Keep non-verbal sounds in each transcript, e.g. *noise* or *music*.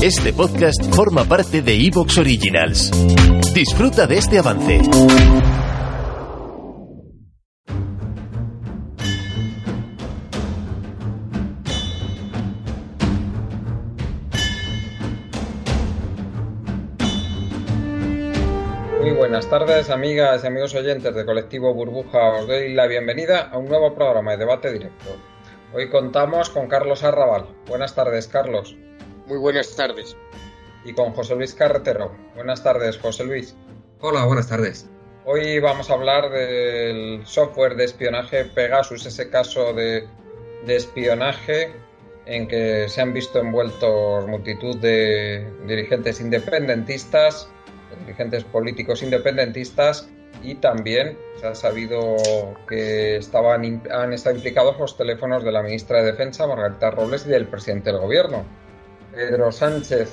Este podcast forma parte de Evox Originals. Disfruta de este avance. Muy buenas tardes, amigas y amigos oyentes de Colectivo Burbuja. Os doy la bienvenida a un nuevo programa de debate directo. Hoy contamos con Carlos Arrabal. Buenas tardes, Carlos. Muy buenas tardes. Y con José Luis Carretero. Buenas tardes, José Luis. Hola, buenas tardes. Hoy vamos a hablar del software de espionaje Pegasus, ese caso de, de espionaje en que se han visto envueltos multitud de dirigentes independentistas, dirigentes políticos independentistas y también se ha sabido que estaban, han estado implicados los teléfonos de la ministra de Defensa, Margarita Robles, y del presidente del gobierno. Pedro Sánchez,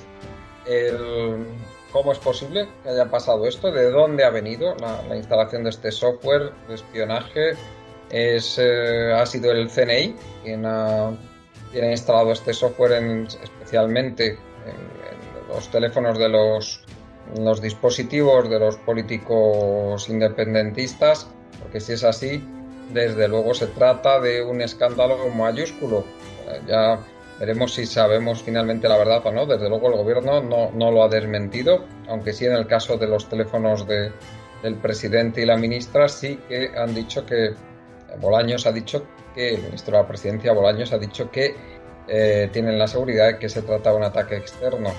el, ¿cómo es posible que haya pasado esto? ¿De dónde ha venido la, la instalación de este software de espionaje? Es, eh, ha sido el CNI quien ha, instalado este software en, especialmente en, en los teléfonos de los, los dispositivos de los políticos independentistas, porque si es así, desde luego se trata de un escándalo mayúsculo. Ya Veremos si sabemos finalmente la verdad o no. Desde luego el gobierno no, no lo ha desmentido, aunque sí en el caso de los teléfonos de, del presidente y la ministra sí que han dicho que Bolaños ha dicho que el ministro de la presidencia Bolaños ha dicho que eh, tienen la seguridad de que se trata de un ataque externo.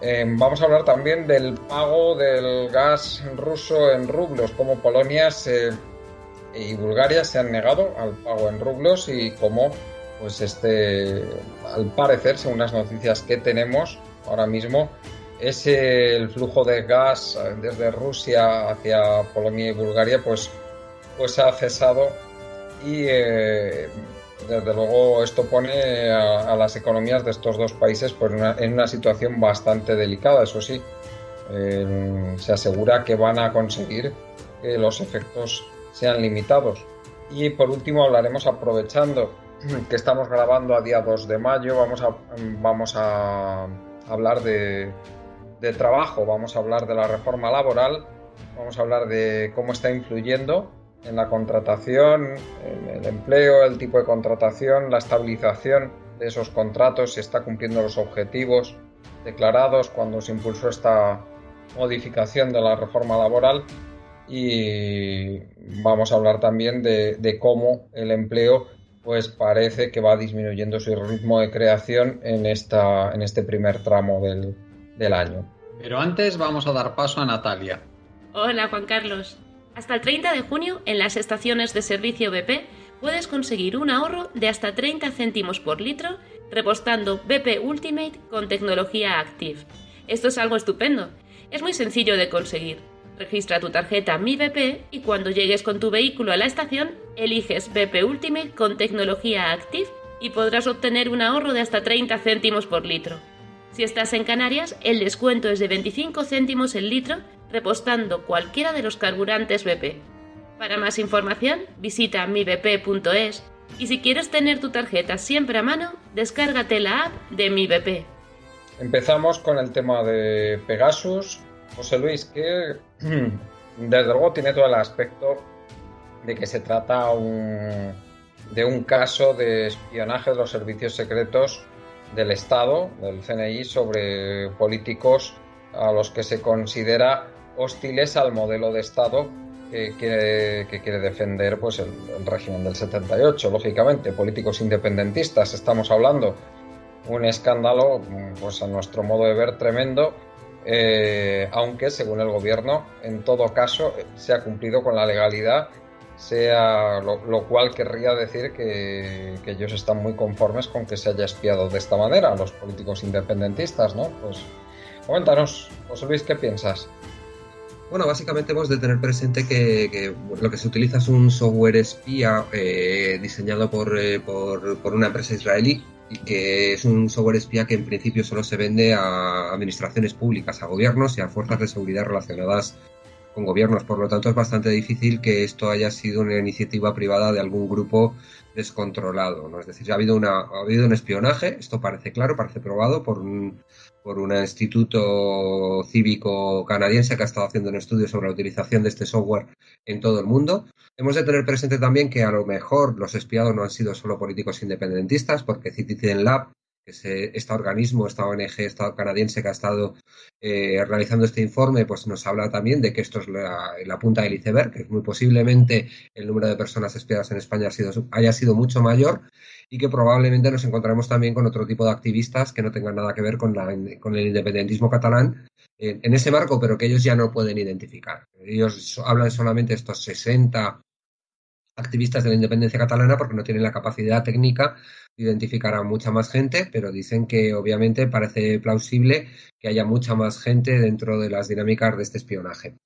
Eh, vamos a hablar también del pago del gas ruso en rublos, cómo Polonia y Bulgaria se han negado al pago en rublos y cómo pues este, al parecer, según las noticias que tenemos ahora mismo, es el flujo de gas desde Rusia hacia Polonia y Bulgaria, pues, pues ha cesado y eh, desde luego esto pone a, las economías de estos dos países pues, en una situación bastante delicada, eso sí. Eh, se asegura que van a conseguir que los efectos sean limitados. Y por último hablaremos aprovechando que estamos grabando a día 2 de mayo. Vamos a, vamos a hablar de, de, trabajo, vamos a hablar de la reforma laboral, vamos a hablar de cómo está influyendo en la contratación, en el empleo, el tipo de contratación, la estabilización de esos contratos, si está cumpliendo los objetivos declarados cuando se impulsó esta modificación de la reforma laboral y vamos a hablar también de, de cómo el empleo pues parece que va disminuyendo su ritmo de creación en, esta, en este primer tramo del, del año. Pero antes vamos a dar paso a Natalia. Hola Juan Carlos. Hasta el 30 de junio en las estaciones de servicio BP puedes conseguir un ahorro de hasta 30 céntimos por litro repostando BP Ultimate con tecnología Active. Esto es algo estupendo. Es muy sencillo de conseguir. Registra tu tarjeta Mi BP y cuando llegues con tu vehículo a la estación, eliges BP Ultimate con tecnología Active y podrás obtener un ahorro de hasta 30 céntimos por litro. Si estás en Canarias, el descuento es de 25 céntimos el litro repostando cualquiera de los carburantes BP. Para más información, visita mibp.es y si quieres tener tu tarjeta siempre a mano, descárgate la app de Mi BP. Empezamos con el tema de Pegasus. José Luis, que *clears throat* desde luego tiene todo el aspecto de que se trata un, de un caso de espionaje de los servicios secretos del Estado, del CNI, sobre políticos a los que se considera hostiles al modelo de Estado que quiere, defender pues, el, el, régimen del 78, lógicamente, políticos independentistas, estamos hablando. Un escándalo, pues a nuestro modo de ver, tremendo, eh, aunque según el gobierno, en todo caso, se ha cumplido con la legalidad, sea lo, cual querría decir que, ellos están muy conformes con que se haya espiado de esta manera a los políticos independentistas, ¿no? Pues coméntanos, José Luis, ¿qué piensas? Bueno, básicamente hemos de tener presente que, lo que se utiliza es un software espía eh, diseñado por, eh, por, por, una empresa israelí que es un software espía que en principio solo se vende a administraciones públicas, a gobiernos y a fuerzas de seguridad relacionadas con gobiernos. Por lo tanto, es bastante difícil que esto haya sido una iniciativa privada de algún grupo descontrolado. ¿no? Es decir, ha habido, una, ha habido un espionaje, esto parece claro, parece probado por un, por un instituto cívico canadiense que ha estado haciendo un estudio sobre la utilización de este software en todo el mundo. Hemos de tener presente también que a lo mejor los espiados no han sido solo políticos independentistas, porque Citizen Lab que este organismo, esta ONG esta canadiense que ha estado eh, realizando este informe, pues nos habla también de que esto es la, punta del iceberg, que muy posiblemente el número de personas espiadas en España haya sido mucho mayor y que probablemente nos encontraremos también con otro tipo de activistas que no tengan nada que ver con, con el independentismo catalán en, en ese marco, pero que ellos ya no pueden identificar. Ellos hablan solamente estos 60 activistas de la independencia catalana porque no tienen la capacidad técnica de identificar a mucha más gente, pero dicen que obviamente parece plausible que haya mucha más gente dentro de las dinámicas de este espionaje.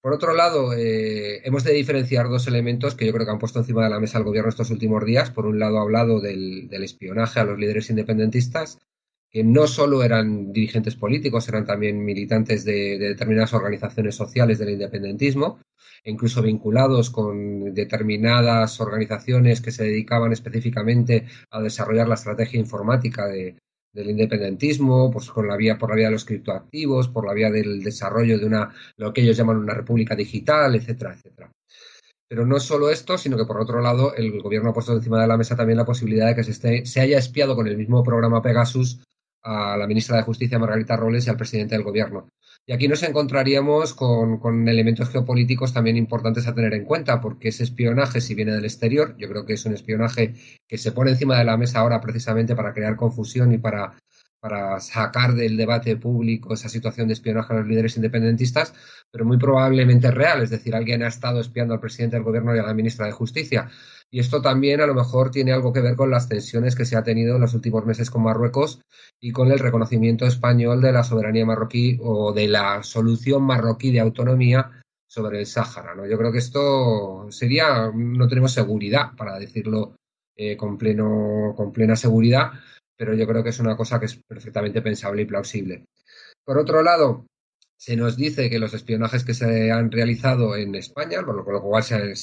Por otro lado, eh, hemos de diferenciar dos elementos que yo creo que han puesto encima de la mesa el gobierno estos últimos días. Por un lado, ha hablado del, del espionaje a los líderes independentistas no solo eran dirigentes políticos, eran también militantes de, determinadas organizaciones sociales del independentismo, e incluso vinculados con determinadas organizaciones que se dedicaban específicamente a desarrollar la estrategia informática del independentismo, pues con la vía, por la vía de los criptoactivos, por la vía del desarrollo de una, lo que ellos llaman una república digital, etcétera, etcétera. Pero no solo esto, sino que por otro lado el gobierno ha puesto encima de la mesa también la posibilidad de que se, esté, se haya espiado con el mismo programa Pegasus a la ministra de Justicia Margarita Robles y al presidente del Gobierno. Y aquí nos encontraríamos con, elementos geopolíticos también importantes a tener en cuenta, porque ese espionaje, si viene del exterior, yo creo que es un espionaje que se pone encima de la mesa ahora precisamente para crear confusión y para, para sacar del debate público esa situación de espionaje a los líderes independentistas, pero muy probablemente real, es decir, alguien ha estado espiando al presidente del gobierno y a la ministra de Justicia. Y esto también a lo mejor tiene algo que ver con las tensiones que se ha tenido en los últimos meses con Marruecos y con el reconocimiento español de la soberanía marroquí o de la solución marroquí de autonomía sobre el Sáhara. ¿no? Yo creo que esto sería, no tenemos seguridad para decirlo eh, con, pleno, con plena seguridad, pero yo creo que es una cosa que es perfectamente pensable y plausible. Por otro lado, se nos dice que los espionajes que se han realizado en España, con lo cual se,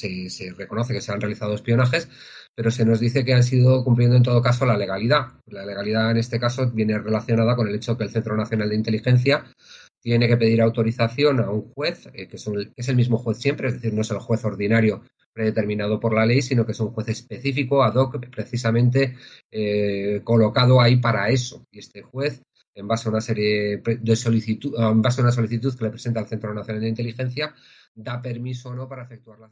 reconoce que se han realizado espionajes, pero se nos dice que han sido cumpliendo en todo caso la legalidad. La legalidad en este caso viene relacionada con el hecho que el Centro Nacional de Inteligencia tiene que pedir autorización a un juez, eh, que, es el mismo juez siempre, es decir, no es el juez ordinario predeterminado por la ley, sino que es un juez específico, ad hoc, precisamente eh, colocado ahí para eso. Y este juez en base a una serie de solicitud, en base a una solicitud que le presenta el Centro Nacional de Inteligencia, da permiso o no para efectuar las